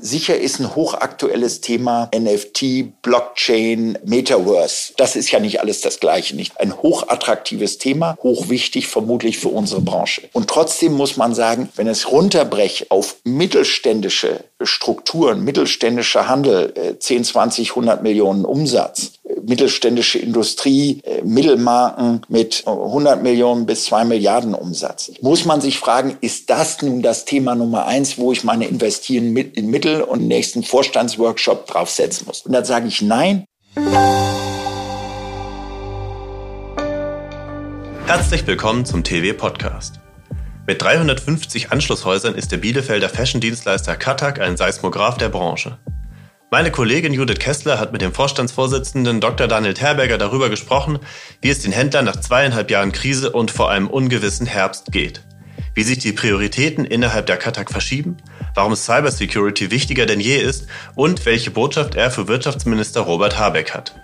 Sicher ist ein hochaktuelles Thema NFT, Blockchain, Metaverse. Das ist ja nicht alles das Gleiche. Nicht ein hochattraktives Thema, hochwichtig vermutlich für unsere Branche. Und trotzdem muss man sagen, wenn es runterbrecht auf mittelständische Strukturen, mittelständischer Handel, 10, 20, 100 Millionen Umsatz, mittelständische Industrie, äh, Mittelmarken mit 100 Millionen bis 2 Milliarden Umsatz. Muss man sich fragen, ist das nun das Thema Nummer eins, wo ich meine Investieren in Mittel und nächsten Vorstandsworkshop draufsetzen muss? Und dann sage ich nein. Herzlich willkommen zum TV Podcast. Mit 350 Anschlusshäusern ist der Bielefelder Fashion-Dienstleister Katak ein Seismograph der Branche. Meine Kollegin Judith Kessler hat mit dem Vorstandsvorsitzenden Dr. Daniel Terberger darüber gesprochen, wie es den Händlern nach zweieinhalb Jahren Krise und vor einem ungewissen Herbst geht. Wie sich die Prioritäten innerhalb der Katak verschieben, warum Cybersecurity wichtiger denn je ist und welche Botschaft er für Wirtschaftsminister Robert Habeck hat.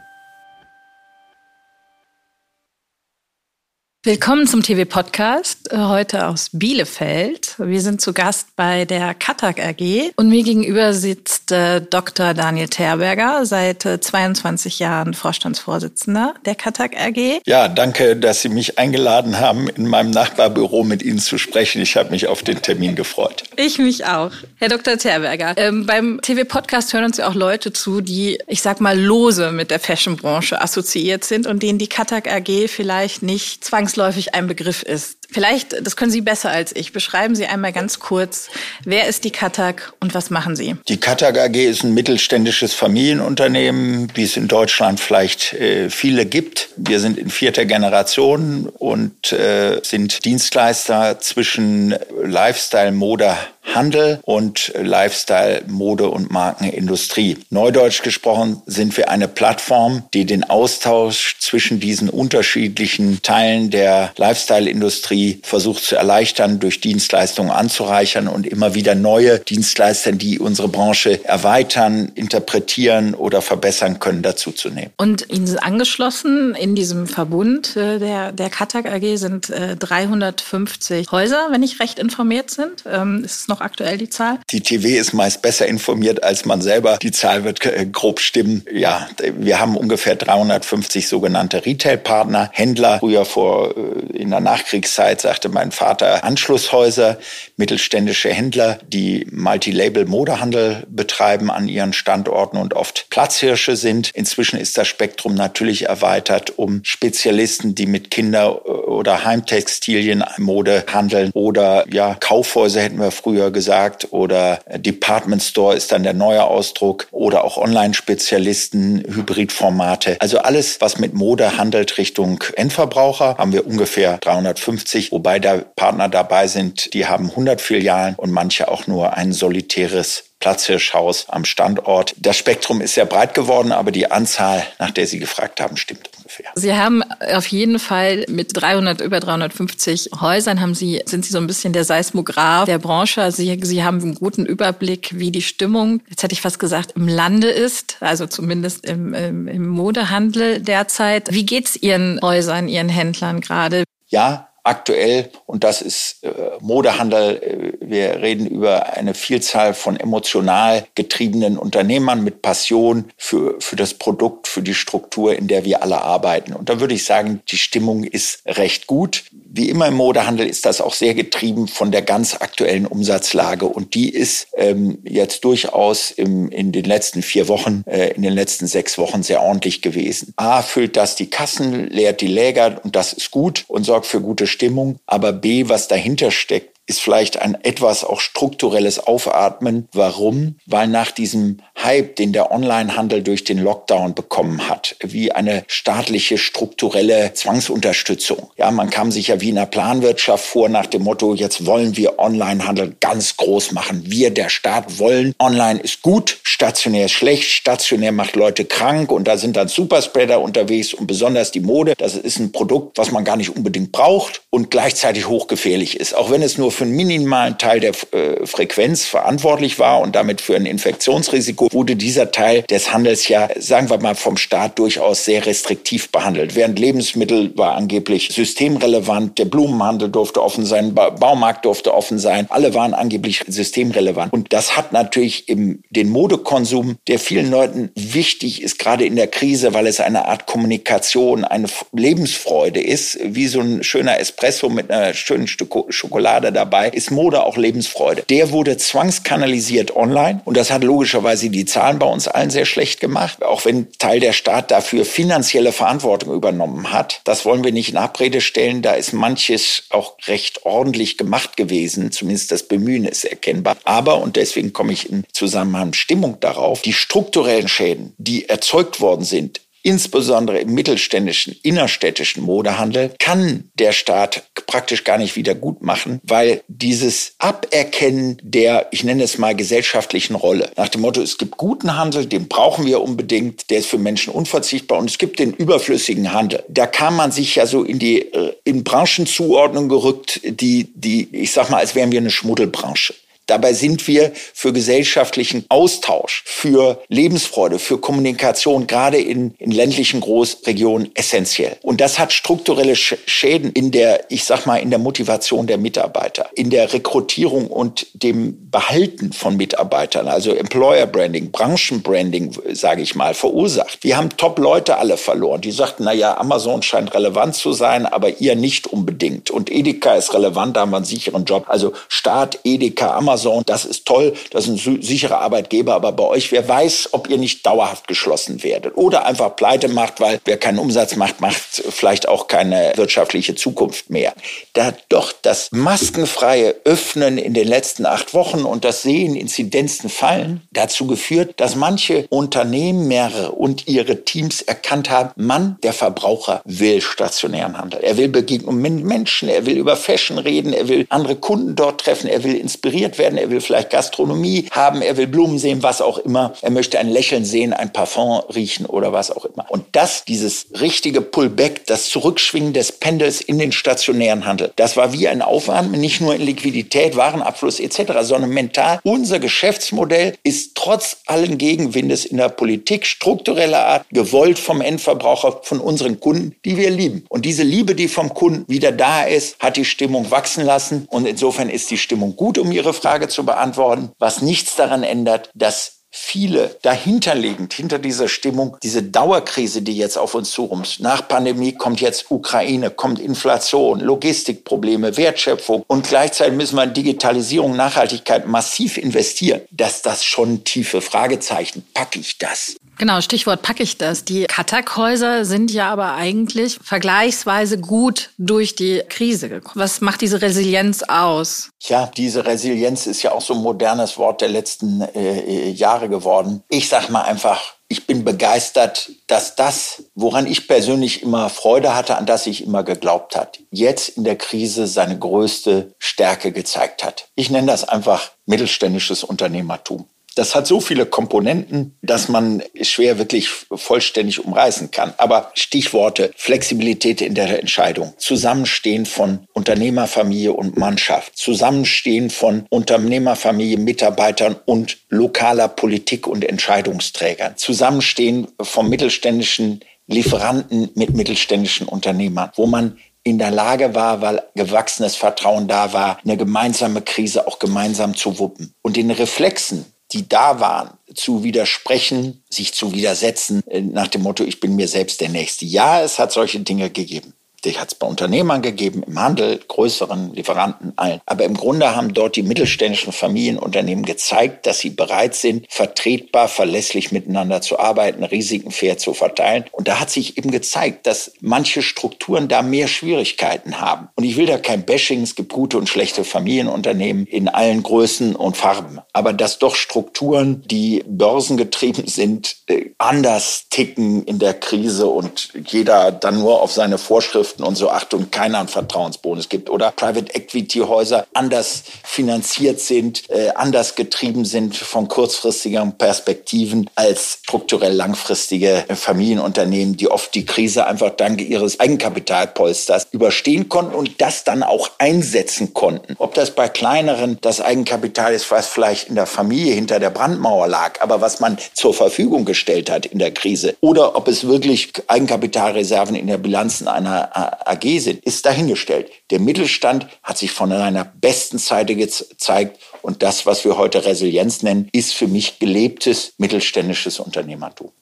Willkommen zum TV-Podcast, äh, heute aus Bielefeld. Wir sind zu Gast bei der Katak AG und mir gegenüber sitzt äh, Dr. Daniel Terberger, seit äh, 22 Jahren Vorstandsvorsitzender der Katak AG. Ja, danke, dass Sie mich eingeladen haben, in meinem Nachbarbüro mit Ihnen zu sprechen. Ich habe mich auf den Termin gefreut. Ich mich auch. Herr Dr. Terberger, ähm, beim TV-Podcast hören uns ja auch Leute zu, die, ich sag mal, lose mit der Fashionbranche assoziiert sind und denen die Katak AG vielleicht nicht zwangsläufig zwangsläufig ein Begriff ist. Vielleicht, das können Sie besser als ich. Beschreiben Sie einmal ganz kurz, wer ist die Katak und was machen Sie? Die Katak AG ist ein mittelständisches Familienunternehmen, wie es in Deutschland vielleicht äh, viele gibt. Wir sind in vierter Generation und äh, sind Dienstleister zwischen Lifestyle, Mode, Handel und Lifestyle, Mode und Markenindustrie. Neudeutsch gesprochen sind wir eine Plattform, die den Austausch zwischen diesen unterschiedlichen Teilen der Lifestyle-Industrie versucht zu erleichtern, durch Dienstleistungen anzureichern und immer wieder neue Dienstleister, die unsere Branche erweitern, interpretieren oder verbessern können, dazuzunehmen. Und Ihnen sind angeschlossen in diesem Verbund äh, der, der Katak AG sind 350 äh, Häuser, wenn ich recht informiert sind. Ähm, ist noch aktuell die Zahl? Die TV ist meist besser informiert als man selber. Die Zahl wird äh, grob stimmen. Ja, wir haben ungefähr 350 sogenannte Retail-Partner, Händler. Früher vor äh, in der Nachkriegszeit sagte mein Vater Anschlusshäuser, mittelständische Händler, die Multilabel-Modehandel betreiben an ihren Standorten und oft Platzhirsche sind. Inzwischen ist das Spektrum natürlich erweitert um Spezialisten, die mit Kinder- oder Heimtextilien Mode handeln oder ja, Kaufhäuser hätten wir früher gesagt, oder Department Store ist dann der neue Ausdruck, oder auch Online-Spezialisten, Hybridformate. Also alles, was mit Mode handelt Richtung Endverbraucher, haben wir ungefähr 350, wobei da Partner dabei sind, die haben 100 Filialen und manche auch nur ein solitäres Platzhirschhaus am Standort. Das Spektrum ist sehr breit geworden, aber die Anzahl, nach der Sie gefragt haben, stimmt ungefähr. Sie haben auf jeden Fall mit 300, über 350 Häusern haben Sie, sind Sie so ein bisschen der Seismograph der Branche. Also Sie, Sie haben einen guten Überblick, wie die Stimmung, jetzt hätte ich fast gesagt, im Lande ist, also zumindest im, im, im Modehandel derzeit. Wie geht's Ihren Häusern, Ihren Händlern gerade? Ja, aktuell, und das ist äh, Modehandel, äh, wir reden über eine Vielzahl von emotional getriebenen Unternehmern mit Passion für, für das Produkt, für die Struktur, in der wir alle arbeiten. Und da würde ich sagen, die Stimmung ist recht gut. Wie immer im Modehandel ist das auch sehr getrieben von der ganz aktuellen Umsatzlage. Und die ist ähm, jetzt durchaus im, in den letzten vier Wochen, äh, in den letzten sechs Wochen sehr ordentlich gewesen. A, füllt das die Kassen, leert die Läger und das ist gut und sorgt für gute Stimmung. Aber B, was dahinter steckt, ist vielleicht ein etwas auch strukturelles Aufatmen. Warum? Weil nach diesem Hype, den der Onlinehandel durch den Lockdown bekommen hat, wie eine staatliche strukturelle Zwangsunterstützung. Ja, man kam sich ja wie in einer Planwirtschaft vor nach dem Motto, jetzt wollen wir Onlinehandel ganz groß machen. Wir, der Staat, wollen. Online ist gut, stationär ist schlecht, stationär macht Leute krank und da sind dann Superspreader unterwegs und besonders die Mode. Das ist ein Produkt, was man gar nicht unbedingt braucht und gleichzeitig hochgefährlich ist. Auch wenn es nur für einen minimalen Teil der äh, Frequenz verantwortlich war und damit für ein Infektionsrisiko wurde dieser Teil des Handels ja, sagen wir mal, vom Staat durchaus sehr restriktiv behandelt. Während Lebensmittel war angeblich systemrelevant, der Blumenhandel durfte offen sein, Baumarkt durfte offen sein, alle waren angeblich systemrelevant. Und das hat natürlich im, den Modekonsum, der vielen Leuten wichtig ist, gerade in der Krise, weil es eine Art Kommunikation, eine Lebensfreude ist, wie so ein schöner Espresso mit einer schönen Stück Schokolade dabei, ist Mode auch Lebensfreude. Der wurde zwangskanalisiert online und das hat logischerweise die Zahlen bei uns allen sehr schlecht gemacht, auch wenn Teil der Staat dafür finanzielle Verantwortung übernommen hat. Das wollen wir nicht in Abrede stellen. Da ist manches auch recht ordentlich gemacht gewesen, zumindest das Bemühen ist erkennbar. Aber, und deswegen komme ich in Zusammenhang Stimmung darauf, die strukturellen Schäden, die erzeugt worden sind insbesondere im mittelständischen, innerstädtischen Modehandel, kann der Staat praktisch gar nicht wieder gut machen, weil dieses Aberkennen der, ich nenne es mal, gesellschaftlichen Rolle, nach dem Motto, es gibt guten Handel, den brauchen wir unbedingt, der ist für Menschen unverzichtbar und es gibt den überflüssigen Handel. Da kam man sich ja so in die äh, in Branchenzuordnung gerückt, die, die, ich sag mal, als wären wir eine Schmuddelbranche. Dabei sind wir für gesellschaftlichen Austausch, für Lebensfreude, für Kommunikation, gerade in, in ländlichen Großregionen essentiell. Und das hat strukturelle Schäden in der, ich sag mal, in der Motivation der Mitarbeiter, in der Rekrutierung und dem Behalten von Mitarbeitern, also Employer Branding, Branchenbranding, sage ich mal, verursacht. Wir haben Top-Leute alle verloren. Die sagten, na ja, Amazon scheint relevant zu sein, aber ihr nicht unbedingt. Und Edeka ist relevant, da haben wir einen sicheren Job. Also Staat, Edeka, Amazon, Amazon, das ist toll, das ist ein sicherer Arbeitgeber, aber bei euch, wer weiß, ob ihr nicht dauerhaft geschlossen werdet oder einfach pleite macht, weil wer keinen Umsatz macht, macht vielleicht auch keine wirtschaftliche Zukunft mehr. Da doch das maskenfreie Öffnen in den letzten acht Wochen und das Sehen Inzidenzen fallen dazu geführt, dass manche Unternehmen, mehrere und ihre Teams erkannt haben, Mann, der Verbraucher will stationären Handel. Er will Begegnung mit Menschen, er will über Fashion reden, er will andere Kunden dort treffen, er will inspiriert werden werden, er will vielleicht Gastronomie haben, er will Blumen sehen, was auch immer. Er möchte ein Lächeln sehen, ein Parfum riechen oder was auch immer. Und das, dieses richtige Pullback, das Zurückschwingen des Pendels in den stationären Handel, das war wie ein Aufwand, nicht nur in Liquidität, Warenabfluss etc., sondern mental. Unser Geschäftsmodell ist trotz allen Gegenwindes in der Politik struktureller Art gewollt vom Endverbraucher, von unseren Kunden, die wir lieben. Und diese Liebe, die vom Kunden wieder da ist, hat die Stimmung wachsen lassen. Und insofern ist die Stimmung gut, um Ihre Frage Frage zu beantworten, was nichts daran ändert, dass viele dahinterliegend, hinter dieser Stimmung, diese Dauerkrise, die jetzt auf uns zurummt. Nach Pandemie kommt jetzt Ukraine, kommt Inflation, Logistikprobleme, Wertschöpfung und gleichzeitig müssen wir in Digitalisierung, Nachhaltigkeit massiv investieren. Dass das schon tiefe Fragezeichen. Packe ich das? Genau, Stichwort packe ich das. Die Katakhäuser sind ja aber eigentlich vergleichsweise gut durch die Krise gekommen. Was macht diese Resilienz aus? Ja, diese Resilienz ist ja auch so ein modernes Wort der letzten äh, Jahre geworden. Ich sag mal einfach, ich bin begeistert, dass das, woran ich persönlich immer Freude hatte, an das ich immer geglaubt hat, jetzt in der Krise seine größte Stärke gezeigt hat. Ich nenne das einfach mittelständisches Unternehmertum. Das hat so viele Komponenten, dass man schwer wirklich vollständig umreißen kann. Aber Stichworte Flexibilität in der Entscheidung, Zusammenstehen von Unternehmerfamilie und Mannschaft, Zusammenstehen von Unternehmerfamilie, Mitarbeitern und lokaler Politik und Entscheidungsträgern, Zusammenstehen vom mittelständischen Lieferanten mit mittelständischen Unternehmern, wo man in der Lage war, weil gewachsenes Vertrauen da war, eine gemeinsame Krise auch gemeinsam zu wuppen. Und den Reflexen die da waren, zu widersprechen, sich zu widersetzen, äh, nach dem Motto, ich bin mir selbst der Nächste. Ja, es hat solche Dinge gegeben. Die hat es bei Unternehmern gegeben, im Handel, größeren Lieferanten, allen. Aber im Grunde haben dort die mittelständischen Familienunternehmen gezeigt, dass sie bereit sind, vertretbar, verlässlich miteinander zu arbeiten, Risiken fair zu verteilen. Und da hat sich eben gezeigt, dass manche Strukturen da mehr Schwierigkeiten haben. Und ich will da kein Bashing, es gibt gute und schlechte Familienunternehmen in allen Größen und Farben. Aber dass doch Strukturen, die börsengetrieben sind, äh, anders ticken in der Krise und jeder dann nur auf seine Vorschrift verkauften und so Achtung, keiner einen Vertrauensbonus gibt oder Private Equity Häuser anders finanziert sind, äh, anders getrieben sind von kurzfristigen Perspektiven als strukturell langfristige Familienunternehmen, die oft die Krise einfach dank ihres Eigenkapitalpolsters überstehen konnten und das dann auch einsetzen konnten. Ob das bei kleineren das Eigenkapital ist, was vielleicht in der Familie hinter der Brandmauer lag, aber was man zur Verfügung gestellt hat in der Krise, oder ob es wirklich Eigenkapitalreserven in der Bilanzen einer AG sind, ist dahingestellt. Der Mittelstand hat sich von seiner besten Seite gezeigt und das, was wir heute Resilienz nennen, ist für mich gelebtes mittelständisches Unternehmertum.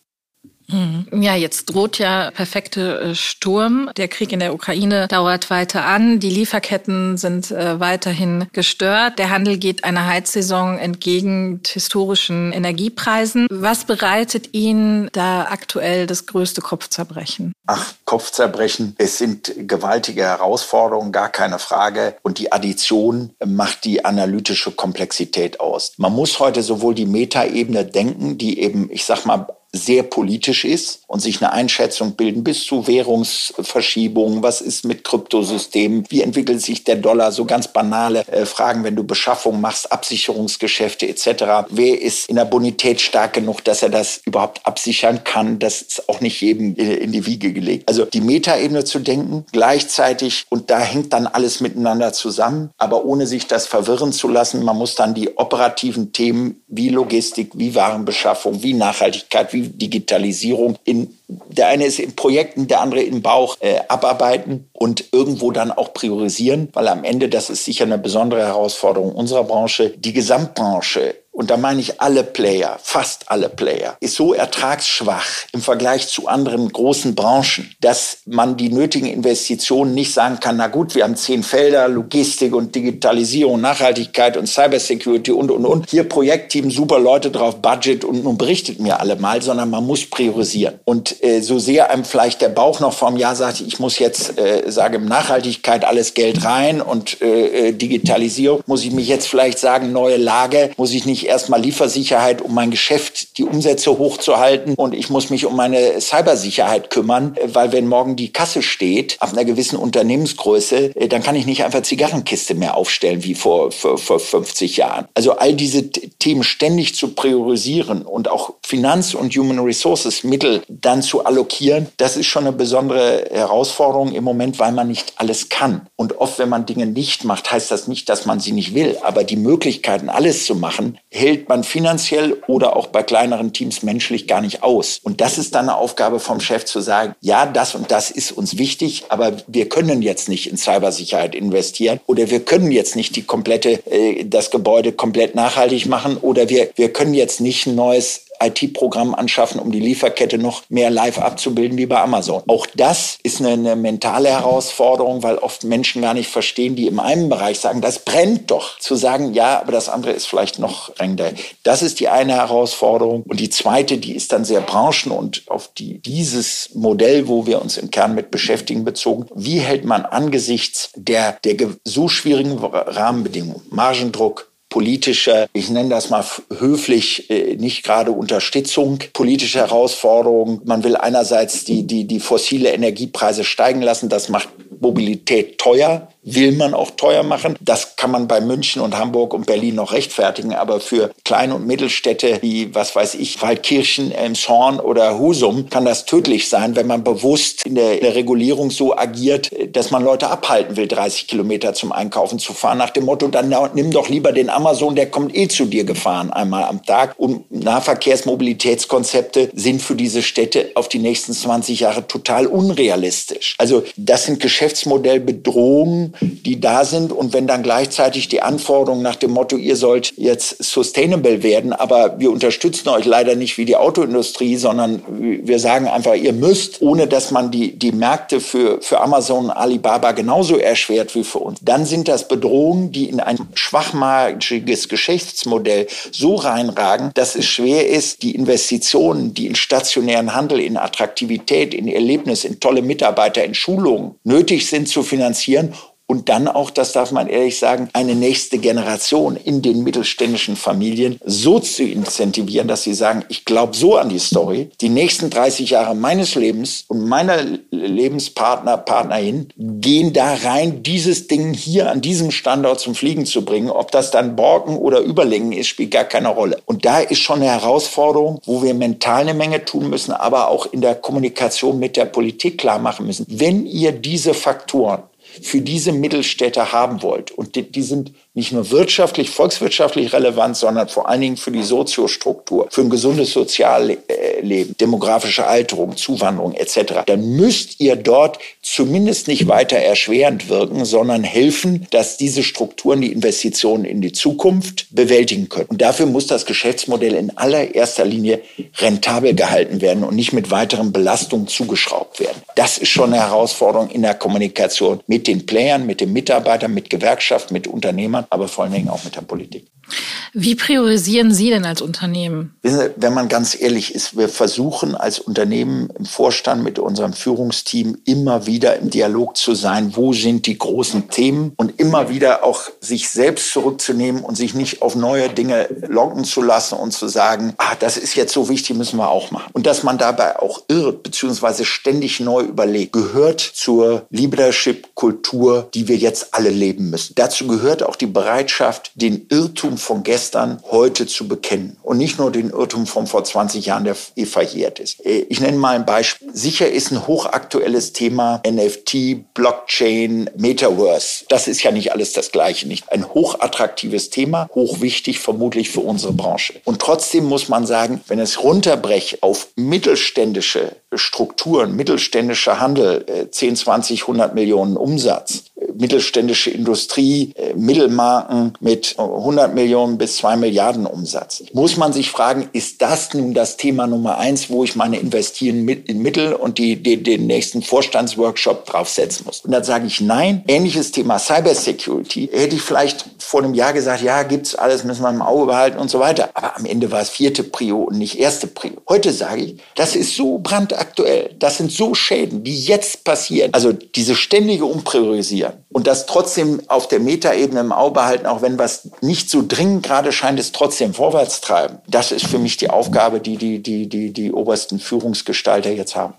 Mhm. Ja, jetzt droht ja perfekte äh, Sturm. Der Krieg in der Ukraine dauert weiter an. Die Lieferketten sind äh, weiterhin gestört. Der Handel geht einer Heizsaison entgegen historischen Energiepreisen. Was bereitet Ihnen da aktuell das größte Kopfzerbrechen? Ach, Kopfzerbrechen. Es sind gewaltige Herausforderungen, gar keine Frage. Und die Addition macht die analytische Komplexität aus. Man muss heute sowohl die Metaebene denken, die eben, ich sag mal, sehr politisch ist und sich eine Einschätzung bilden bis zu Währungsverschiebungen. Was ist mit Kryptosystemen? Wie entwickelt sich der Dollar? So ganz banale äh, Fragen, wenn du Beschaffung machst, Absicherungsgeschäfte etc. Wer ist in der Bonität stark genug, dass er das überhaupt absichern kann? Das ist auch nicht jedem in die Wiege gelegt. Also die Metaebene zu denken, gleichzeitig und da hängt dann alles miteinander zusammen, aber ohne sich das verwirren zu lassen. Man muss dann die operativen Themen wie Logistik, wie Warenbeschaffung, wie Nachhaltigkeit, wie Digitalisierung in der eine ist in Projekten, der andere im Bauch äh, abarbeiten und irgendwo dann auch priorisieren, weil am Ende, das ist sicher eine besondere Herausforderung unserer Branche, die Gesamtbranche und da meine ich alle Player, fast alle Player, ist so ertragsschwach im Vergleich zu anderen großen Branchen, dass man die nötigen Investitionen nicht sagen kann, na gut, wir haben zehn Felder, Logistik und Digitalisierung, Nachhaltigkeit und Cybersecurity und, und, und. Hier Projektteam, super Leute drauf, Budget und nun berichtet mir alle mal, sondern man muss priorisieren. Und äh, so sehr einem vielleicht der Bauch noch einem Jahr sagt, ich muss jetzt, äh, sage Nachhaltigkeit, alles Geld rein und äh, äh, Digitalisierung, muss ich mich jetzt vielleicht sagen, neue Lage, muss ich nicht erstmal Liefersicherheit, um mein Geschäft, die Umsätze hochzuhalten und ich muss mich um meine Cybersicherheit kümmern, weil wenn morgen die Kasse steht, ab einer gewissen Unternehmensgröße, äh, dann kann ich nicht einfach Zigarrenkiste mehr aufstellen wie vor, vor, vor 50 Jahren. Also all diese Themen ständig zu priorisieren und auch Finanz- und Human Resources Mittel dann zu allokieren, das ist schon eine besondere Herausforderung im Moment, weil man nicht alles kann. Und oft, wenn man Dinge nicht macht, heißt das nicht, dass man sie nicht will. Aber die Möglichkeiten, alles zu machen, hält man finanziell oder auch bei kleineren Teams menschlich gar nicht aus. Und das ist dann eine Aufgabe vom Chef zu sagen, ja, das und das ist uns wichtig, aber wir können jetzt nicht in Cybersicherheit investieren oder wir können jetzt nicht die komplette, äh, das Gebäude komplett nachhaltig machen oder wir, wir können jetzt nicht ein neues IT-Programm anschaffen, um die Lieferkette noch mehr live abzubilden wie bei Amazon. Auch das ist eine, eine mentale Herausforderung, weil oft Menschen gar nicht verstehen, die in einem Bereich sagen, das brennt doch. Zu sagen, ja, aber das andere ist vielleicht noch drängender. Das ist die eine Herausforderung. Und die zweite, die ist dann sehr branchen- und auf die, dieses Modell, wo wir uns im Kern mit beschäftigen, bezogen. Wie hält man angesichts der, der so schwierigen Rahmenbedingungen, Margendruck, politische, ich nenne das mal höflich, äh, nicht gerade Unterstützung, politische Herausforderungen. Man will einerseits die, die, die fossile Energiepreise steigen lassen. Das macht Mobilität teuer will man auch teuer machen. Das kann man bei München und Hamburg und Berlin noch rechtfertigen, aber für Klein- und Mittelstädte wie, was weiß ich, Waldkirchen, Elmshorn oder Husum kann das tödlich sein, wenn man bewusst in der, in der Regulierung so agiert, dass man Leute abhalten will, 30 Kilometer zum Einkaufen zu fahren, nach dem Motto, dann nimm doch lieber den Amazon, der kommt eh zu dir gefahren einmal am Tag. Und Nahverkehrsmobilitätskonzepte sind für diese Städte auf die nächsten 20 Jahre total unrealistisch. Also das sind Geschäftsmodellbedrohungen, die da sind. Und wenn dann gleichzeitig die Anforderungen nach dem Motto, ihr sollt jetzt sustainable werden, aber wir unterstützen euch leider nicht wie die Autoindustrie, sondern wir sagen einfach, ihr müsst, ohne dass man die, die Märkte für, für Amazon und Alibaba genauso erschwert wie für uns, dann sind das Bedrohungen, die in ein schwachmargiges Geschäftsmodell so reinragen, dass es schwer ist, die Investitionen, die in stationären Handel, in Attraktivität, in Erlebnis, in tolle Mitarbeiter, in Schulungen nötig sind zu finanzieren und dann auch, das darf man ehrlich sagen, eine nächste Generation in den mittelständischen Familien so zu incentivieren, dass sie sagen, ich glaube so an die Story, die nächsten 30 Jahre meines Lebens und meiner Lebenspartner, Partnerin gehen da rein, dieses Ding hier an diesem Standort zum Fliegen zu bringen. Ob das dann Borken oder Überlängen ist, spielt gar keine Rolle. Und da ist schon eine Herausforderung, wo wir mental eine Menge tun müssen, aber auch in der Kommunikation mit der Politik klar machen müssen. Wenn ihr diese Faktoren für diese Mittelstädte haben wollt, und die, die sind nicht nur wirtschaftlich, volkswirtschaftlich relevant, sondern vor allen Dingen für die Soziostruktur, für ein gesundes Sozialleben, demografische Alterung, Zuwanderung etc., dann müsst ihr dort zumindest nicht weiter erschwerend wirken, sondern helfen, dass diese Strukturen die Investitionen in die Zukunft bewältigen können. Und dafür muss das Geschäftsmodell in allererster Linie rentabel gehalten werden und nicht mit weiteren Belastungen zugeschraubt werden. Das ist schon eine Herausforderung in der Kommunikation mit den Playern, mit den Mitarbeitern, mit Gewerkschaften, mit Unternehmern aber vor allen Dingen auch mit der Politik. Wie priorisieren Sie denn als Unternehmen? Wenn man ganz ehrlich ist, wir versuchen als Unternehmen im Vorstand mit unserem Führungsteam immer wieder im Dialog zu sein, wo sind die großen Themen und immer wieder auch sich selbst zurückzunehmen und sich nicht auf neue Dinge locken zu lassen und zu sagen, ah, das ist jetzt so wichtig, müssen wir auch machen. Und dass man dabei auch irrt, beziehungsweise ständig neu überlegt, gehört zur Leadership-Kultur, die wir jetzt alle leben müssen. Dazu gehört auch die Bereitschaft, den Irrtum von gestern heute zu bekennen und nicht nur den Irrtum von vor 20 Jahren, der eh verjährt ist. Äh, ich nenne mal ein Beispiel. Sicher ist ein hochaktuelles Thema NFT, Blockchain, Metaverse. Das ist ja nicht alles das Gleiche. Nicht ein hochattraktives Thema, hochwichtig vermutlich für unsere Branche. Und trotzdem muss man sagen, wenn es runterbreche auf mittelständische Strukturen, mittelständischer Handel, 10, 20, 100 Millionen Umsatz, mittelständische Industrie, äh, Mittelmarken mit 100 Millionen bis 2 Milliarden Umsatz. Muss man sich fragen, ist das nun das Thema Nummer eins, wo ich meine investieren in Mittel und die, die, den nächsten Vorstandsworkshop draufsetzen muss? Und dann sage ich nein. Ähnliches Thema Cybersecurity hätte ich vielleicht vor einem Jahr gesagt, ja, gibt's alles, müssen wir im Auge behalten und so weiter. Aber am Ende war es vierte Prio und nicht erste Prio. Heute sage ich, das ist so brandaktuell. Das sind so Schäden, die jetzt passieren. Also diese ständige Umpriorisieren und das trotzdem auf der Metaebene im Auge behalten, auch wenn was nicht so dringend gerade scheint, es trotzdem vorwärts treiben. Das ist für mich die Aufgabe, die die, die, die, die obersten Führungsgestalter jetzt haben.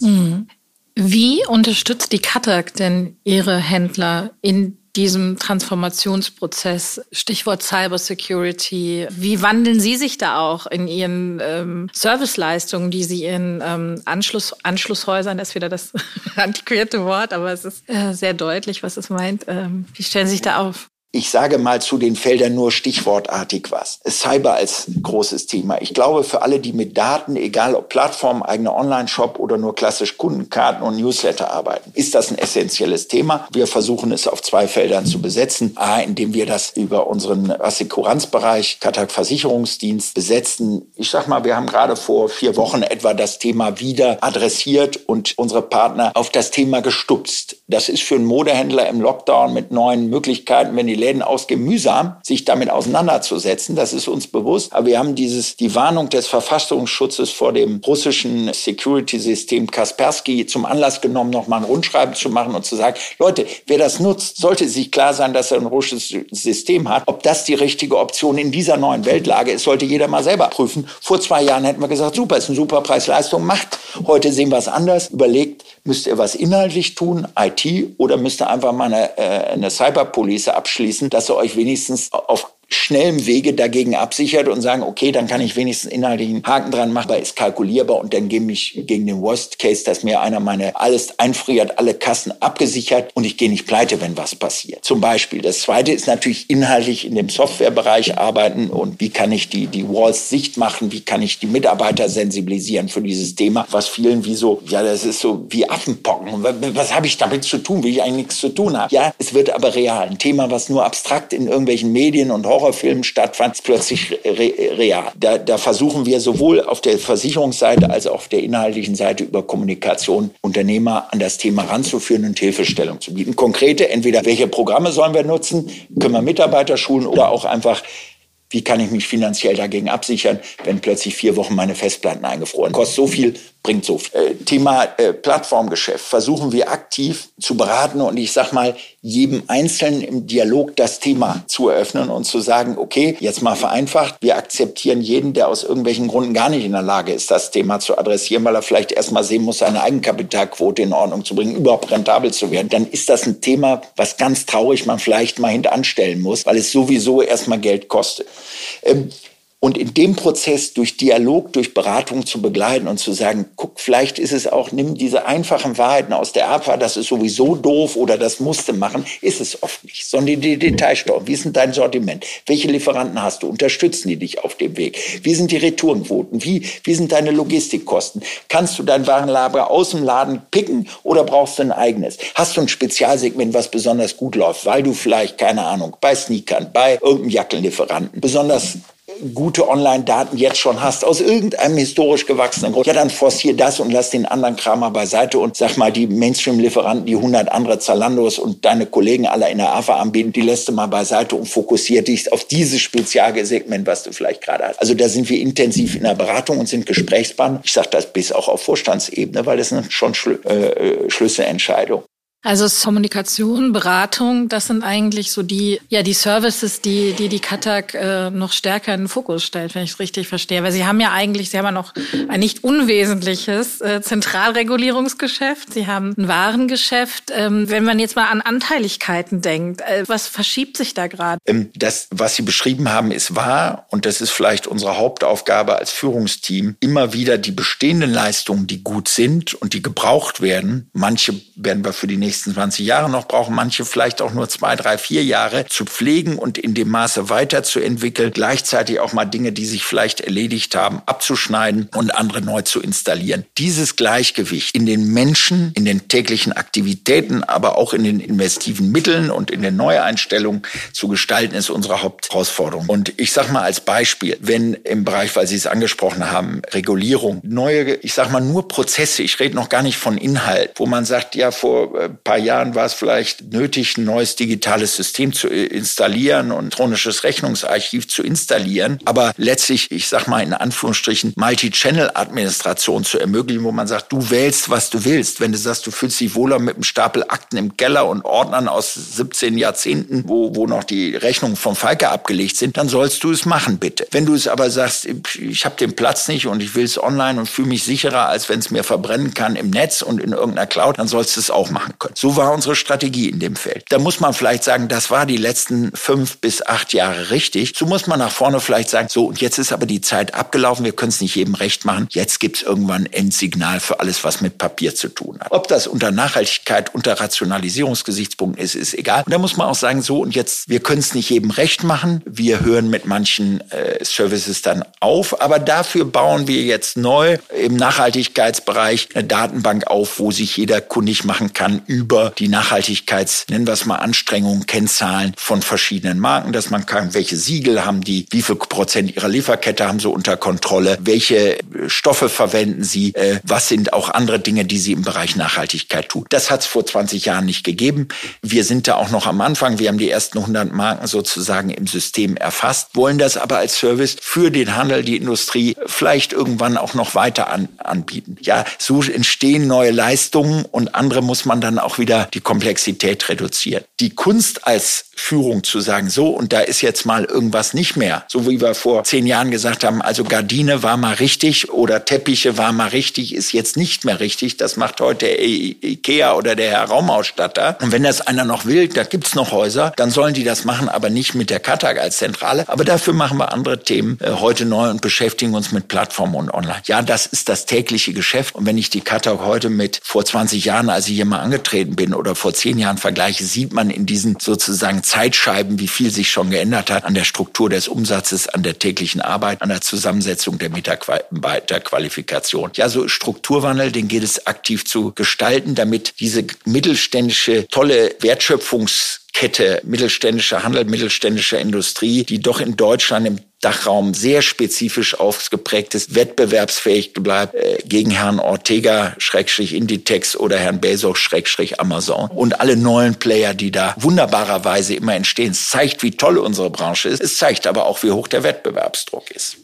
Mhm. Wie unterstützt die Katak denn ihre Händler in diesem Transformationsprozess, Stichwort Cybersecurity. Wie wandeln Sie sich da auch in Ihren ähm, Serviceleistungen, die Sie in ähm, Anschluss, Anschlusshäusern, das ist wieder das antiquierte Wort, aber es ist äh, sehr deutlich, was es meint. Ähm, wie stellen Sie sich da auf? Ich sage mal zu den Feldern nur stichwortartig was. Cyber als großes Thema. Ich glaube, für alle, die mit Daten, egal ob Plattform, eigener Online-Shop oder nur klassisch Kundenkarten und Newsletter arbeiten, ist das ein essentielles Thema. Wir versuchen es auf zwei Feldern zu besetzen. A, indem wir das über unseren Assekuranzbereich, Katak Versicherungsdienst besetzen. Ich sag mal, wir haben gerade vor vier Wochen etwa das Thema wieder adressiert und unsere Partner auf das Thema gestupst. Das ist für einen Modehändler im Lockdown mit neuen Möglichkeiten, wenn die Läden ausgehen, mühsam, sich damit auseinanderzusetzen. Das ist uns bewusst. Aber wir haben dieses, die Warnung des Verfassungsschutzes vor dem russischen Security-System Kaspersky zum Anlass genommen, nochmal ein Rundschreiben zu machen und zu sagen, Leute, wer das nutzt, sollte sich klar sein, dass er ein russisches System hat. Ob das die richtige Option in dieser neuen Weltlage ist, sollte jeder mal selber prüfen. Vor zwei Jahren hätten wir gesagt, super, ist ein super Preis-Leistung, macht. Heute sehen wir es anders. Überlegt, müsst ihr was inhaltlich tun, oder müsst ihr einfach mal eine, äh, eine Cyberpolice abschließen, dass ihr euch wenigstens auf schnellem Wege dagegen absichert und sagen, okay, dann kann ich wenigstens inhaltlichen Haken dran machen, weil ist kalkulierbar und dann gebe ich gegen den Worst Case, dass mir einer meine alles einfriert, alle Kassen abgesichert und ich gehe nicht pleite, wenn was passiert. Zum Beispiel. Das zweite ist natürlich inhaltlich in dem Softwarebereich arbeiten und wie kann ich die, die Walls sicht machen, wie kann ich die Mitarbeiter sensibilisieren für dieses Thema, was vielen wie so, ja, das ist so wie Affenpocken. Was habe ich damit zu tun, wie ich eigentlich nichts zu tun habe? Ja, es wird aber real. Ein Thema, was nur abstrakt in irgendwelchen Medien und Horrorfilmen stattfand, plötzlich re real. Da, da versuchen wir sowohl auf der Versicherungsseite als auch auf der inhaltlichen Seite über Kommunikation Unternehmer an das Thema ranzuführen und Hilfestellung zu bieten. Konkrete, entweder welche Programme sollen wir nutzen, können wir Mitarbeiter schulen oder auch einfach Wie kann ich mich finanziell dagegen absichern, wenn plötzlich vier Wochen meine Festplatten eingefroren? Kostet so viel, bringt so viel. Äh, Thema äh, Plattformgeschäft versuchen wir aktiv zu beraten und ich sag mal, jedem Einzelnen im Dialog das Thema zu eröffnen und zu sagen, okay, jetzt mal vereinfacht, wir akzeptieren jeden, der aus irgendwelchen Gründen gar nicht in der Lage ist, das Thema zu adressieren, weil er vielleicht erstmal sehen muss, seine Eigenkapitalquote in Ordnung zu bringen, überhaupt rentabel zu werden. Dann ist das ein Thema, was ganz traurig man vielleicht mal hintanstellen muss, weil es sowieso erstmal Geld kostet. Ähm, und in dem Prozess durch Dialog, durch Beratung zu begleiten und zu sagen, guck, vielleicht ist es auch, nimm diese einfachen Wahrheiten aus der APA, das ist sowieso doof oder das musste machen, ist es oft nicht, sondern die Detailsteuerung. Wie ist denn dein Sortiment? Welche Lieferanten hast du? Unterstützen die dich auf dem Weg? Wie sind die Retourenquoten? Wie, wie sind deine Logistikkosten? Kannst du dein Warenlager aus dem Laden picken oder brauchst du ein eigenes? Hast du ein Spezialsegment, was besonders gut läuft, weil du vielleicht, keine Ahnung, bei Sneakern, bei irgendeinem Jackenlieferanten besonders gute Online-Daten jetzt schon hast, aus irgendeinem historisch gewachsenen Grund, ja, dann forcier das und lass den anderen Kram mal beiseite und sag mal, die Mainstream-Lieferanten, die 100 andere Zalandos und deine Kollegen alle in der AFA anbieten, die lässt du mal beiseite und fokussier dich auf dieses Spezialsegment, was du vielleicht gerade hast. Also da sind wir intensiv in der Beratung und sind Gesprächspartner. Ich sage das bis auch auf Vorstandsebene, weil das sind schon Schlü äh, Schlüsselentscheidungen. Also Kommunikation, Beratung, das sind eigentlich so die, ja, die Services, die die, die Katak äh, noch stärker in den Fokus stellt, wenn ich es richtig verstehe. Weil Sie haben ja eigentlich, Sie haben ja noch ein nicht unwesentliches äh, Zentralregulierungsgeschäft. Sie haben ein Warengeschäft. Ähm, wenn man jetzt mal an Anteiligkeiten denkt, äh, was verschiebt sich da gerade? Ähm, das, was Sie beschrieben haben, ist wahr. Und das ist vielleicht unsere Hauptaufgabe als Führungsteam, immer wieder die bestehenden Leistungen, die gut sind und die gebraucht werden. Manche werden wir für die nächsten nächsten 20 Jahre noch brauchen, manche vielleicht auch nur zwei, drei, vier Jahre zu pflegen und in dem Maße weiterzuentwickeln, gleichzeitig auch mal Dinge, die sich vielleicht erledigt haben, abzuschneiden und andere neu zu installieren. Dieses Gleichgewicht in den Menschen, in den täglichen Aktivitäten, aber auch in den investiven Mitteln und in den Neueinstellungen zu gestalten, ist unsere Hauptherausforderung. Und ich sage mal als Beispiel, wenn im Bereich, weil Sie es angesprochen haben, Regulierung, neue, ich sage mal nur Prozesse, ich rede noch gar nicht von Inhalt, wo man sagt, ja, vor äh, paar Jahren war es vielleicht nötig, ein neues digitales System zu installieren und elektronisches Rechnungsarchiv zu installieren. Aber letztlich, ich sag mal in Anführungsstrichen, Multi-Channel-Administration zu ermöglichen, wo man sagt, du wählst, was du willst. Wenn du sagst, du fühlst dich wohler mit einem Stapel Akten im Keller und Ordnern aus 17 Jahrzehnten, wo, wo noch die Rechnungen vom Falke abgelegt sind, dann sollst du es machen, bitte. Wenn du es aber sagst, ich habe den Platz nicht und ich will es online und fühle mich sicherer, als wenn es mir verbrennen kann im Netz und in irgendeiner Cloud, dann sollst du es auch machen können. So war unsere Strategie in dem Feld. Da muss man vielleicht sagen, das war die letzten fünf bis acht Jahre richtig. So muss man nach vorne vielleicht sagen, so und jetzt ist aber die Zeit abgelaufen, wir können es nicht jedem recht machen. Jetzt gibt es irgendwann ein Endsignal für alles, was mit Papier zu tun hat. Ob das unter Nachhaltigkeit, unter Rationalisierungsgesichtspunkten ist, ist egal. Und da muss man auch sagen, so und jetzt, wir können es nicht jedem recht machen. Wir hören mit manchen äh, Services dann auf, aber dafür bauen wir jetzt neu im Nachhaltigkeitsbereich eine Datenbank auf, wo sich jeder kundig machen kann über die Nachhaltigkeits, nennen wir es mal Anstrengungen, Kennzahlen von verschiedenen Marken, dass man kann, welche Siegel haben die, wie viel Prozent ihrer Lieferkette haben sie unter Kontrolle, welche Stoffe verwenden sie, äh, was sind auch andere Dinge, die sie im Bereich Nachhaltigkeit tun. Das hat es vor 20 Jahren nicht gegeben. Wir sind da auch noch am Anfang. Wir haben die ersten 100 Marken sozusagen im System erfasst, wollen das aber als Service für den Handel, die Industrie vielleicht irgendwann auch noch weiter an, anbieten. Ja, so entstehen neue Leistungen und andere muss man dann auch wieder die Komplexität reduzieren. Die Kunst als Führung zu sagen, so und da ist jetzt mal irgendwas nicht mehr. So wie wir vor zehn Jahren gesagt haben, also Gardine war mal richtig oder Teppiche war mal richtig, ist jetzt nicht mehr richtig. Das macht heute der Ikea oder der Herr Raumausstatter. Und wenn das einer noch will, da gibt's noch Häuser, dann sollen die das machen, aber nicht mit der Katag als Zentrale. Aber dafür machen wir andere Themen äh, heute neu und beschäftigen uns mit Plattformen und Online. Ja, das ist das tägliche Geschäft. Und wenn ich die Katag heute mit vor 20 Jahren, als ich hier mal angetreten bin oder vor zehn Jahren vergleiche, sieht man in diesen sozusagen Zeitscheiben, wie viel sich schon geändert hat an der Struktur des Umsatzes, an der täglichen Arbeit, an der Zusammensetzung der Mitarbeiterqualifikation. Ja, so Strukturwandel, den geht es aktiv zu gestalten, damit diese mittelständische, tolle Wertschöpfungs Kette mittelständischer Handel, mittelständischer Industrie, die doch in Deutschland im Dachraum sehr spezifisch ausgeprägt ist, wettbewerbsfähig bleibt äh, gegen Herrn Ortega, Schrägstrich Inditex oder Herrn Bezos, Schrägstrich Amazon und alle neuen Player, die da wunderbarerweise immer entstehen. Es zeigt, wie toll unsere Branche ist. Es zeigt aber auch, wie hoch der Wettbewerbsdruck ist.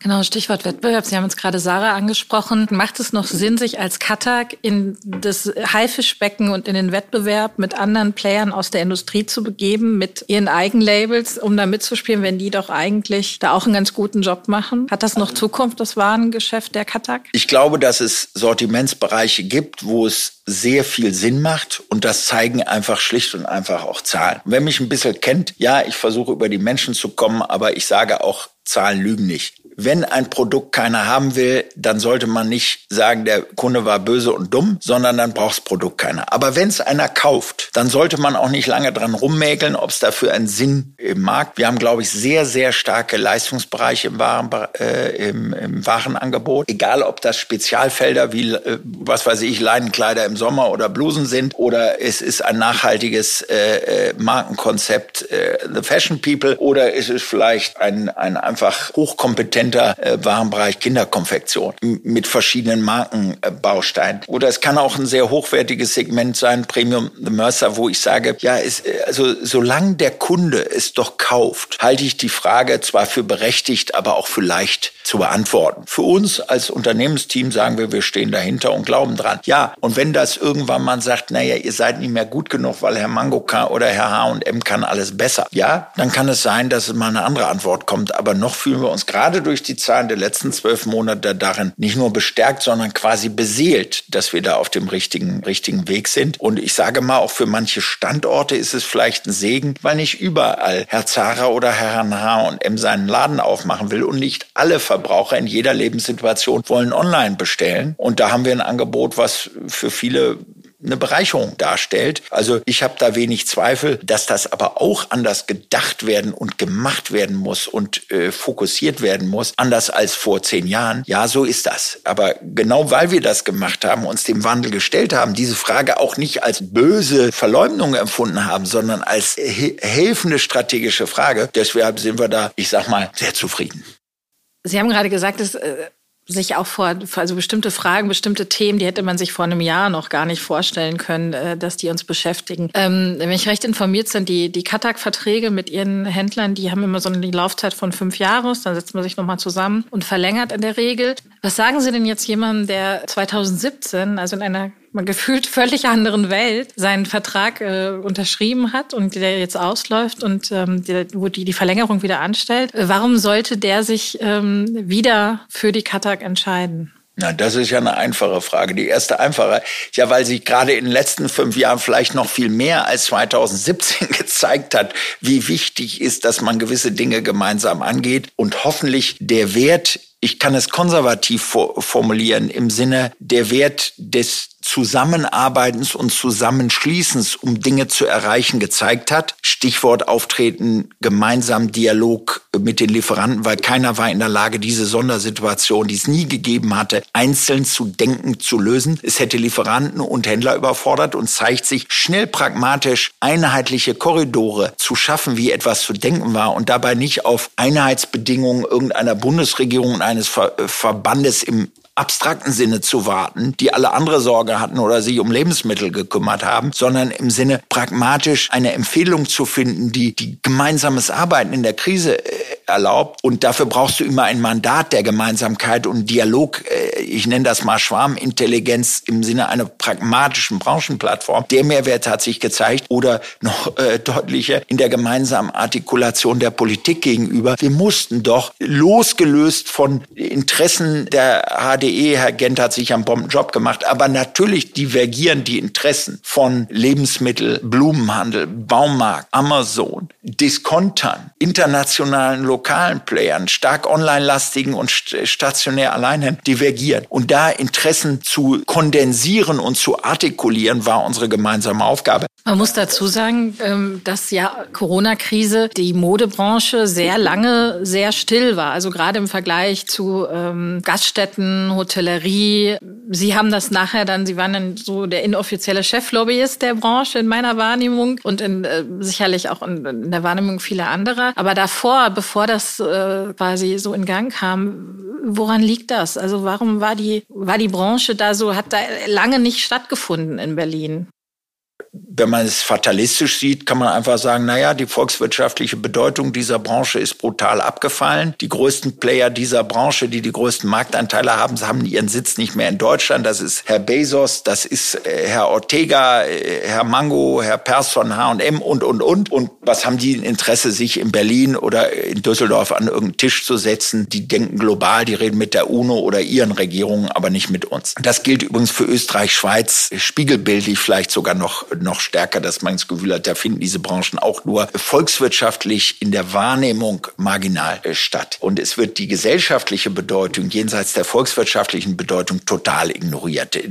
Genau, Stichwort Wettbewerb. Sie haben jetzt gerade Sarah angesprochen. Macht es noch Sinn, sich als Katak in das Haifischbecken und in den Wettbewerb mit anderen Playern aus der Industrie zu begeben, mit ihren Eigenlabels, um da mitzuspielen, wenn die doch eigentlich da auch einen ganz guten Job machen? Hat das noch Zukunft, das Warengeschäft der Katak? Ich glaube, dass es Sortimentsbereiche gibt, wo es sehr viel Sinn macht und das zeigen einfach schlicht und einfach auch Zahlen. Wer mich ein bisschen kennt, ja, ich versuche über die Menschen zu kommen, aber ich sage auch, Zahlen lügen nicht wenn ein Produkt keiner haben will, dann sollte man nicht sagen, der Kunde war böse und dumm, sondern dann braucht das Produkt keiner. Aber wenn es einer kauft, dann sollte man auch nicht lange dran rummäkeln, ob es dafür einen Sinn im Markt. Wir haben, glaube ich, sehr, sehr starke Leistungsbereiche im, Waren, äh, im, im Warenangebot. Egal, ob das Spezialfelder wie, äh, was weiß ich, Leinenkleider im Sommer oder Blusen sind oder es ist ein nachhaltiges äh, äh Markenkonzept, äh, The Fashion People oder ist es vielleicht ein, ein einfach hochkompetentes Center äh, Kinderkonfektion mit verschiedenen Markenbausteinen. Oder es kann auch ein sehr hochwertiges Segment sein, Premium Mercer, wo ich sage, ja, es, also solange der Kunde es doch kauft, halte ich die Frage zwar für berechtigt, aber auch für leicht zu beantworten. Für uns als Unternehmensteam sagen wir, wir stehen dahinter und glauben dran. Ja, und wenn das irgendwann man sagt, naja, ihr seid nicht mehr gut genug, weil Herr Mango kann oder Herr H&M kann alles besser. Ja, dann kann es sein, dass mal eine andere Antwort kommt. Aber noch fühlen wir uns gerade durch die Zahlen der letzten zwölf Monate darin nicht nur bestärkt, sondern quasi beseelt, dass wir da auf dem richtigen, richtigen Weg sind. Und ich sage mal, auch für manche Standorte ist es vielleicht ein Segen, weil nicht überall Herr Zara oder Herr H&M seinen Laden aufmachen will und nicht alle Verbraucher in jeder Lebenssituation wollen online bestellen. Und da haben wir ein Angebot, was für viele eine Bereicherung darstellt. Also ich habe da wenig Zweifel, dass das aber auch anders gedacht werden und gemacht werden muss und äh, fokussiert werden muss, anders als vor zehn Jahren. Ja, so ist das. Aber genau weil wir das gemacht haben, uns dem Wandel gestellt haben, diese Frage auch nicht als böse Verleumdung empfunden haben, sondern als helfende strategische Frage, deshalb sind wir da, ich sag mal, sehr zufrieden. Sie haben gerade gesagt, dass äh, sich auch vor, also bestimmte Fragen, bestimmte Themen, die hätte man sich vor einem Jahr noch gar nicht vorstellen können, äh, dass die uns beschäftigen. Ähm, wenn ich recht informiert bin, die, die Katak-Verträge mit ihren Händlern, die haben immer so eine Laufzeit von fünf Jahren, dann setzt man sich nochmal zusammen und verlängert in der Regel. Was sagen Sie denn jetzt jemandem, der 2017, also in einer gefühlt völlig anderen Welt seinen Vertrag äh, unterschrieben hat und der jetzt ausläuft und ähm, der, wo die die Verlängerung wieder anstellt. Äh, warum sollte der sich ähm, wieder für die Katak entscheiden? Na, das ist ja eine einfache Frage. Die erste einfache, ja, weil sich gerade in den letzten fünf Jahren vielleicht noch viel mehr als 2017 gezeigt hat, wie wichtig ist, dass man gewisse Dinge gemeinsam angeht und hoffentlich der Wert ich kann es konservativ formulieren im Sinne der Wert des Zusammenarbeitens und Zusammenschließens, um Dinge zu erreichen, gezeigt hat. Stichwort Auftreten, gemeinsam Dialog mit den Lieferanten, weil keiner war in der Lage, diese Sondersituation, die es nie gegeben hatte, einzeln zu denken, zu lösen. Es hätte Lieferanten und Händler überfordert und zeigt sich schnell pragmatisch einheitliche Korridore zu schaffen, wie etwas zu denken war und dabei nicht auf Einheitsbedingungen irgendeiner Bundesregierung eines Ver Verbandes im abstrakten Sinne zu warten, die alle andere Sorge hatten oder sich um Lebensmittel gekümmert haben, sondern im Sinne pragmatisch eine Empfehlung zu finden, die, die gemeinsames Arbeiten in der Krise äh, erlaubt. Und dafür brauchst du immer ein Mandat der Gemeinsamkeit und Dialog. Äh, ich nenne das mal Schwarmintelligenz im Sinne einer pragmatischen Branchenplattform. Der Mehrwert hat sich gezeigt oder noch äh, deutlicher in der gemeinsamen Artikulation der Politik gegenüber. Wir mussten doch losgelöst von Interessen der HDE, Herr Gent hat sich einen Bombenjob gemacht, aber natürlich divergieren die Interessen von Lebensmittel, Blumenhandel, Baumarkt, Amazon, Diskontern, internationalen lokalen Playern, stark online-lastigen und stationär Alleinhändlern divergieren. Und da Interessen zu kondensieren und zu artikulieren, war unsere gemeinsame Aufgabe. Man muss dazu sagen, ähm, dass ja Corona-Krise die Modebranche sehr lange sehr still war. Also gerade im Vergleich zu ähm, Gaststätten, Hotellerie. Sie haben das nachher dann, Sie waren dann so der inoffizielle Cheflobbyist der Branche in meiner Wahrnehmung und in, äh, sicherlich auch in, in der Wahrnehmung vieler anderer. Aber davor, bevor das äh, quasi so in Gang kam, woran liegt das? Also warum war die, war die Branche da so, hat da lange nicht stattgefunden in Berlin? Wenn man es fatalistisch sieht, kann man einfach sagen, naja, die volkswirtschaftliche Bedeutung dieser Branche ist brutal abgefallen. Die größten Player dieser Branche, die die größten Marktanteile haben, haben ihren Sitz nicht mehr in Deutschland. Das ist Herr Bezos, das ist äh, Herr Ortega, äh, Herr Mango, Herr Pers von H&M und, und, und. Und was haben die Interesse, sich in Berlin oder in Düsseldorf an irgendeinen Tisch zu setzen? Die denken global, die reden mit der UNO oder ihren Regierungen, aber nicht mit uns. Das gilt übrigens für Österreich, Schweiz, spiegelbildlich vielleicht sogar noch, noch stärker, dass man das Gefühl hat, da finden diese Branchen auch nur volkswirtschaftlich in der Wahrnehmung marginal äh, statt. Und es wird die gesellschaftliche Bedeutung jenseits der volkswirtschaftlichen Bedeutung total ignoriert. Äh,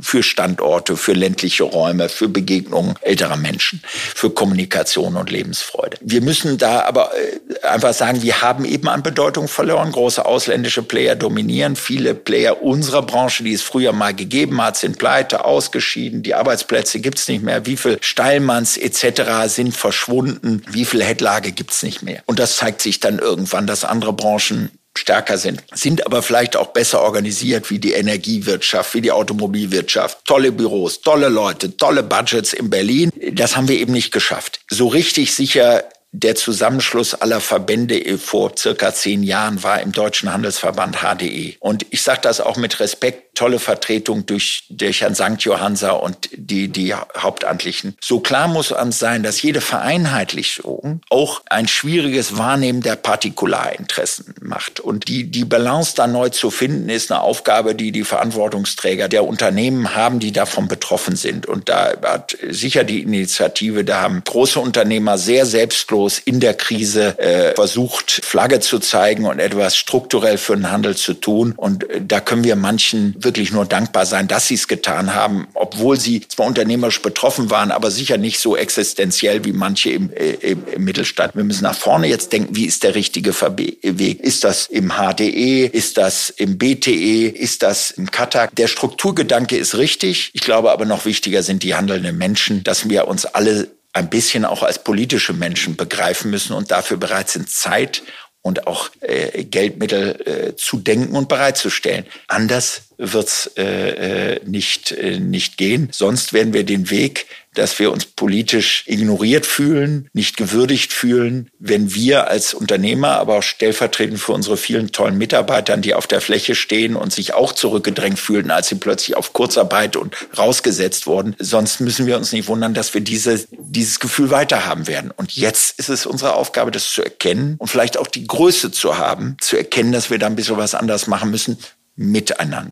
für Standorte, für ländliche Räume, für Begegnungen älterer Menschen, für Kommunikation und Lebensfreude. Wir müssen da aber äh, einfach sagen, wir haben eben an Bedeutung verloren. Große ausländische Player dominieren. Viele Player unserer Branche, die es früher mal gegeben hat, sind pleite, ausgeschieden. Die Arbeitsplätze gibt es nicht mehr. Wie viel Steilmanns etc. sind verschwunden, wie viel Headlage gibt's nicht mehr. Und das zeigt sich dann irgendwann, dass andere Branchen stärker sind, sind aber vielleicht auch besser organisiert wie die Energiewirtschaft, wie die Automobilwirtschaft. Tolle Büros, tolle Leute, tolle Budgets in Berlin. Das haben wir eben nicht geschafft. So richtig sicher der Zusammenschluss aller Verbände vor circa zehn Jahren war im Deutschen Handelsverband HDE. Und ich sage das auch mit Respekt, tolle Vertretung durch, durch Herrn St. Johansa und die, die Hauptamtlichen. So klar muss uns sein, dass jede Vereinheitlichung auch ein schwieriges Wahrnehmen der Partikularinteressen macht. Und die, die Balance da neu zu finden, ist eine Aufgabe, die die Verantwortungsträger der Unternehmen haben, die davon betroffen sind. Und da hat sicher die Initiative, da haben große Unternehmer sehr selbstlos in der Krise äh, versucht, Flagge zu zeigen und etwas strukturell für den Handel zu tun. Und äh, da können wir manchen wirklich nur dankbar sein, dass sie es getan haben, obwohl sie zwar unternehmerisch betroffen waren, aber sicher nicht so existenziell wie manche im, äh, im, Mittelstand. Wir müssen nach vorne jetzt denken, wie ist der richtige Weg? Ist das im HDE? Ist das im BTE? Ist das im Katak? Der Strukturgedanke ist richtig. Ich glaube aber noch wichtiger sind die handelnden Menschen, dass wir uns alle ein bisschen auch als politische Menschen begreifen müssen und dafür bereit sind, Zeit und auch äh, Geldmittel äh, zu denken und bereitzustellen. Anders wird's äh, äh, nicht, äh, nicht gehen. Sonst werden wir den Weg dass wir uns politisch ignoriert fühlen, nicht gewürdigt fühlen, wenn wir als Unternehmer, aber auch stellvertretend für unsere vielen tollen Mitarbeitern, die auf der Fläche stehen und sich auch zurückgedrängt fühlen, als sie plötzlich auf Kurzarbeit und rausgesetzt wurden. Sonst müssen wir uns nicht wundern, dass wir diese, dieses Gefühl weiterhaben werden. Und jetzt ist es unsere Aufgabe, das zu erkennen und vielleicht auch die Größe zu haben, zu erkennen, dass wir da ein bisschen was anders machen müssen, miteinander.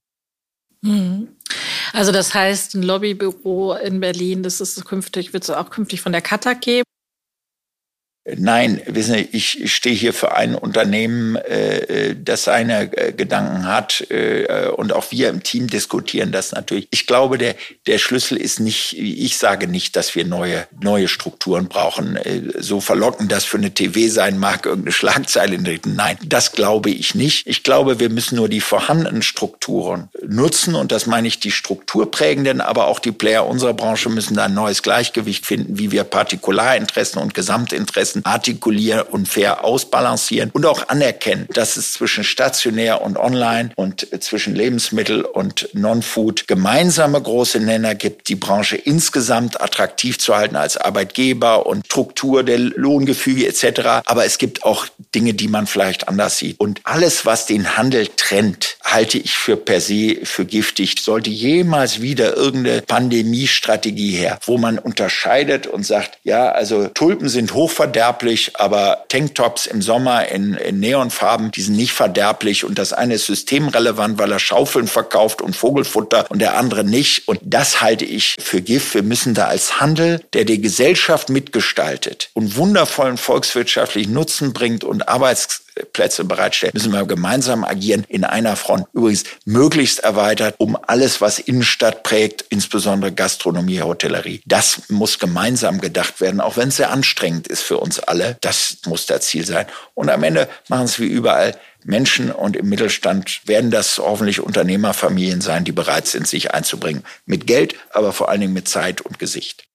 Mhm. Also das heißt, ein Lobbybüro in Berlin, das ist künftig, wird es auch künftig von der Katak geben. Nein, wissen Sie, ich stehe hier für ein Unternehmen, äh, das seine äh, Gedanken hat äh, und auch wir im Team diskutieren das natürlich. Ich glaube, der, der Schlüssel ist nicht, ich sage nicht, dass wir neue, neue Strukturen brauchen. So verlockend das für eine TV sein mag, irgendeine Schlagzeile in den Nein, das glaube ich nicht. Ich glaube, wir müssen nur die vorhandenen Strukturen nutzen und das meine ich die strukturprägenden, aber auch die Player unserer Branche müssen da ein neues Gleichgewicht finden, wie wir Partikularinteressen und Gesamtinteressen Interessen artikulieren und fair ausbalancieren und auch anerkennen, dass es zwischen stationär und online und zwischen Lebensmittel und Non-Food gemeinsame große Nenner gibt, die Branche insgesamt attraktiv zu halten als Arbeitgeber und Struktur der Lohngefüge etc. Aber es gibt auch Dinge, die man vielleicht anders sieht. Und alles, was den Handel trennt, halte ich für per se für giftig. Sollte jemals wieder irgendeine Pandemiestrategie her, wo man unterscheidet und sagt, ja, also Tulpen sind hochverderbt, verderblich, aber Tanktops im Sommer in, in Neonfarben, die sind nicht verderblich und das eine ist systemrelevant, weil er Schaufeln verkauft und Vogelfutter und der andere nicht. Und das halte ich für Gift. Wir müssen da als Handel, der die Gesellschaft mitgestaltet und wundervollen volkswirtschaftlichen Nutzen bringt und Arbeitsplätze bereitstellt, müssen wir gemeinsam agieren in einer Front. übrigens möglichst erweitert um alles, was Innenstadt prägt, insbesondere Gastronomie, Hotellerie. Das muss gemeinsam gedacht werden, auch wenn es sehr anstrengend ist für uns alle. Das muss das Ziel sein. Und am Ende machen es wie überall Menschen und im Mittelstand werden das hoffentlich Unternehmerfamilien sein, die bereit sind, sich einzubringen. Mit Geld, aber vor allen Dingen mit Zeit und Gesicht.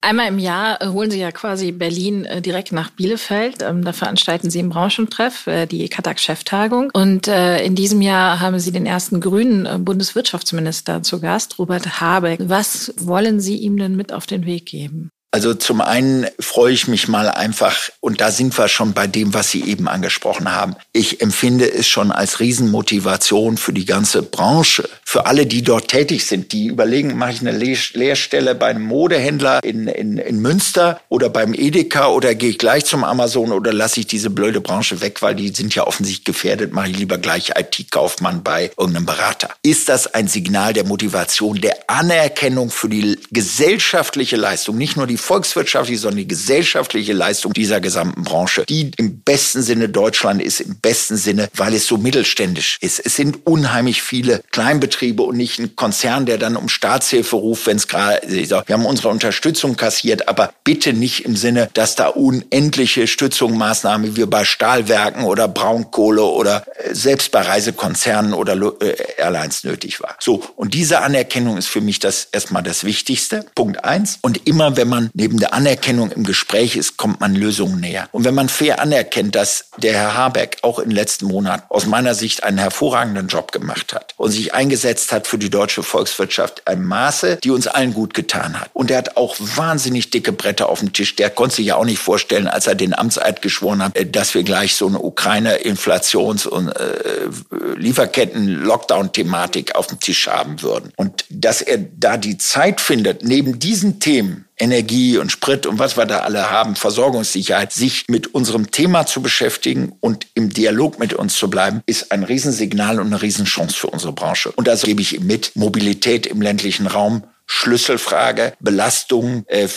Einmal im Jahr äh, holen Sie ja quasi Berlin äh, direkt nach Bielefeld. Ähm, da veranstalten Sie einen Branchentreff, äh, die Katak-Cheftagung. Und in diesem Jahr haben Sie den ersten grünen Bundeswirtschaftsminister zu Gast, Robert Habeck. Was wollen Sie ihm denn mit auf den Weg geben? Also zum einen freue ich mich mal einfach, und da sind wir schon bei dem, was Sie eben angesprochen haben. Ich empfinde es schon als Riesenmotivation für die ganze Branche, für alle, die dort tätig sind, die überlegen, mache ich eine Lehrstelle bei einem Modehändler in, in, in Münster oder beim Edeka oder gehe ich gleich zum Amazon oder lasse ich diese blöde Branche weg, weil die sind ja offensichtlich gefährdet, mache ich lieber gleich IT-Kaufmann bei irgendeinem Berater. Ist das ein Signal der Motivation, der Anerkennung für die gesellschaftliche Leistung, nicht nur die volkswirtschaftliche, sondern die gesellschaftliche Leistung dieser gesamten Branche, die im besten Sinne Deutschland ist, im besten Sinne, weil es so mittelständisch ist. Es sind unheimlich viele Kleinbetriebe und nicht ein Konzern, der dann um Staatshilfe ruft, wenn es gerade, wir haben unsere Unterstützung kassiert, aber bitte nicht im Sinne, dass da unendliche Stützungsmaßnahmen wie bei Stahlwerken oder Braunkohle oder äh, selbst bei Reisekonzernen oder äh, Airlines nötig war. So. Und diese Anerkennung ist für mich das erstmal das Wichtigste. Punkt eins. Und immer wenn man neben der Anerkennung im Gespräch ist, kommt man Lösungen näher. Und wenn man fair anerkennt, dass der Herr Habeck auch im letzten Monat aus meiner Sicht einen hervorragenden Job gemacht hat und sich eingesetzt hat für die deutsche Volkswirtschaft ein Maße, die uns allen gut getan hat. Und er hat auch wahnsinnig dicke Bretter auf dem Tisch. Der konnte sich ja auch nicht vorstellen, als er den Amtseid geschworen hat, dass wir gleich so eine Ukraine-Inflations- und äh, Lieferketten-Lockdown-Thematik auf dem Tisch haben würden. Und dass er da die Zeit findet, neben diesen Themen Energie und Sprit und was wir da alle haben, Versorgungssicherheit, sich mit unserem Thema zu beschäftigen und im Dialog mit uns zu bleiben, ist ein Riesensignal und eine Riesenchance für unsere Branche. Und das gebe ich ihm mit. Mobilität im ländlichen Raum Schlüsselfrage, Belastungen, äh, äh,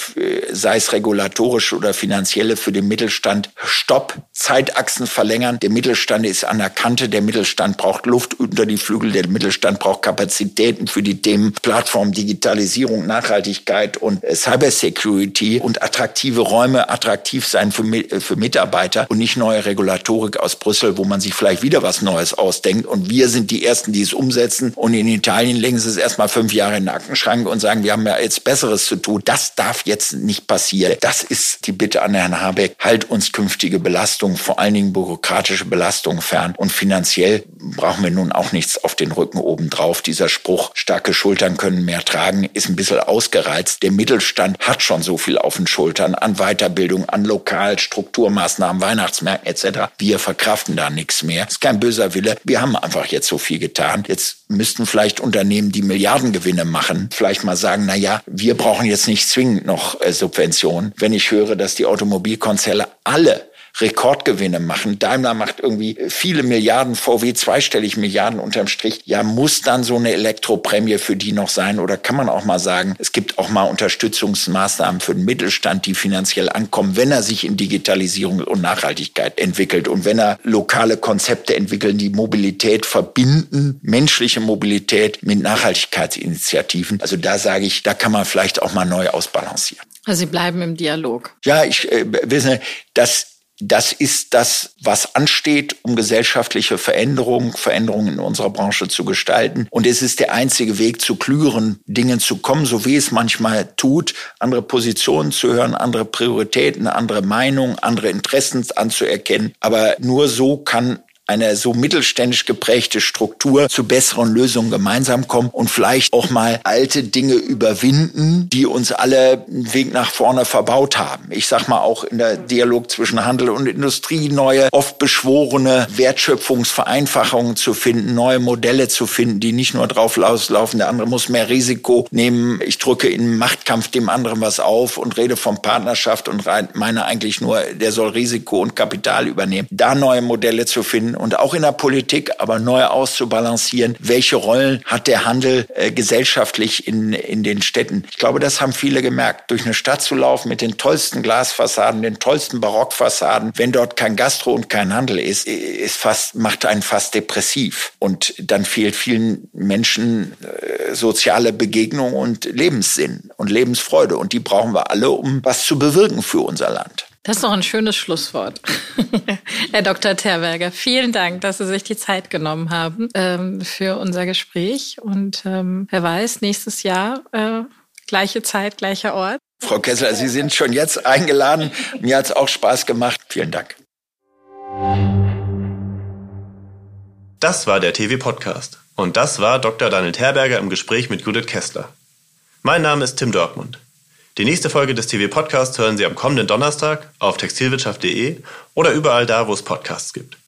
sei es regulatorisch oder finanzielle für den Mittelstand. Stopp, Zeitachsen verlängern. Der Mittelstand ist an der Kante. Der Mittelstand braucht Luft unter die Flügel. Der Mittelstand braucht Kapazitäten für die Themen Plattform, Digitalisierung, Nachhaltigkeit und äh, Cybersecurity und attraktive Räume, attraktiv sein für, äh, für Mitarbeiter und nicht neue Regulatorik aus Brüssel, wo man sich vielleicht wieder was Neues ausdenkt. Und wir sind die Ersten, die es umsetzen. Und in Italien legen sie es erstmal fünf Jahre in den Nackenschrank und sagen, wir haben ja jetzt Besseres zu tun. Das darf jetzt nicht passieren. Das ist die Bitte an Herrn Habeck. Halt uns künftige Belastungen, vor allen Dingen bürokratische Belastungen fern. Und finanziell brauchen wir nun auch nichts auf den Rücken obendrauf. Dieser Spruch, starke Schultern können mehr tragen, ist ein bisschen ausgereizt. Der Mittelstand hat schon so viel auf den Schultern an Weiterbildung, an Lokalstrukturmaßnahmen, Weihnachtsmärkten etc. Wir verkraften da nichts mehr. Ist kein böser Wille. Wir haben einfach jetzt so viel getan. Jetzt müssten vielleicht Unternehmen, die Milliardengewinne machen, vielleicht mal mal sagen, na ja, wir brauchen jetzt nicht zwingend noch äh, Subventionen. Wenn ich höre, dass die Automobilkonzerne alle Rekordgewinne machen. Daimler macht irgendwie viele Milliarden, VW zweistellig Milliarden unterm Strich. Ja, muss dann so eine Elektroprämie für die noch sein? Oder kann man auch mal sagen, es gibt auch mal Unterstützungsmaßnahmen für den Mittelstand, die finanziell ankommen, wenn er sich in Digitalisierung und Nachhaltigkeit entwickelt und wenn er lokale Konzepte entwickeln, die Mobilität verbinden, menschliche Mobilität mit Nachhaltigkeitsinitiativen. Also da sage ich, da kann man vielleicht auch mal neu ausbalancieren. Also Sie bleiben im Dialog. Ja, ich äh, wissen, dass das ist das, was ansteht, um gesellschaftliche Veränderungen, Veränderungen in unserer Branche zu gestalten. Und es ist der einzige Weg, zu klügeren Dingen zu kommen, so wie es manchmal tut, andere Positionen zu hören, andere Prioritäten, andere Meinungen, andere Interessen anzuerkennen. Aber nur so kann eine so mittelständisch geprägte Struktur zu besseren Lösungen gemeinsam kommen und vielleicht auch mal alte Dinge überwinden, die uns alle einen Weg nach vorne verbaut haben. Ich sag mal auch in der Dialog zwischen Handel und Industrie neue, oft beschworene Wertschöpfungsvereinfachungen zu finden, neue Modelle zu finden, die nicht nur drauf laufen, der andere muss mehr Risiko nehmen. Ich drücke in Machtkampf dem anderen was auf und rede von Partnerschaft und meine eigentlich nur, der soll Risiko und Kapital übernehmen. Da neue Modelle zu finden und auch in der Politik, aber neu auszubalancieren, welche Rollen hat der Handel äh, gesellschaftlich in, in den Städten. Ich glaube, das haben viele gemerkt. Durch eine Stadt zu laufen mit den tollsten Glasfassaden, den tollsten Barockfassaden, wenn dort kein Gastro und kein Handel ist, ist fast, macht einen fast depressiv. Und dann fehlt vielen Menschen äh, soziale Begegnung und Lebenssinn und Lebensfreude. Und die brauchen wir alle, um was zu bewirken für unser Land. Das ist doch ein schönes Schlusswort. Herr Dr. Terberger, vielen Dank, dass Sie sich die Zeit genommen haben ähm, für unser Gespräch. Und ähm, wer weiß, nächstes Jahr äh, gleiche Zeit, gleicher Ort. Frau Kessler, Sie sind schon jetzt eingeladen. Mir hat es auch Spaß gemacht. Vielen Dank. Das war der TV-Podcast. Und das war Dr. Daniel Terberger im Gespräch mit Judith Kessler. Mein Name ist Tim Dortmund. Die nächste Folge des TV Podcasts hören Sie am kommenden Donnerstag auf textilwirtschaft.de oder überall da, wo es Podcasts gibt.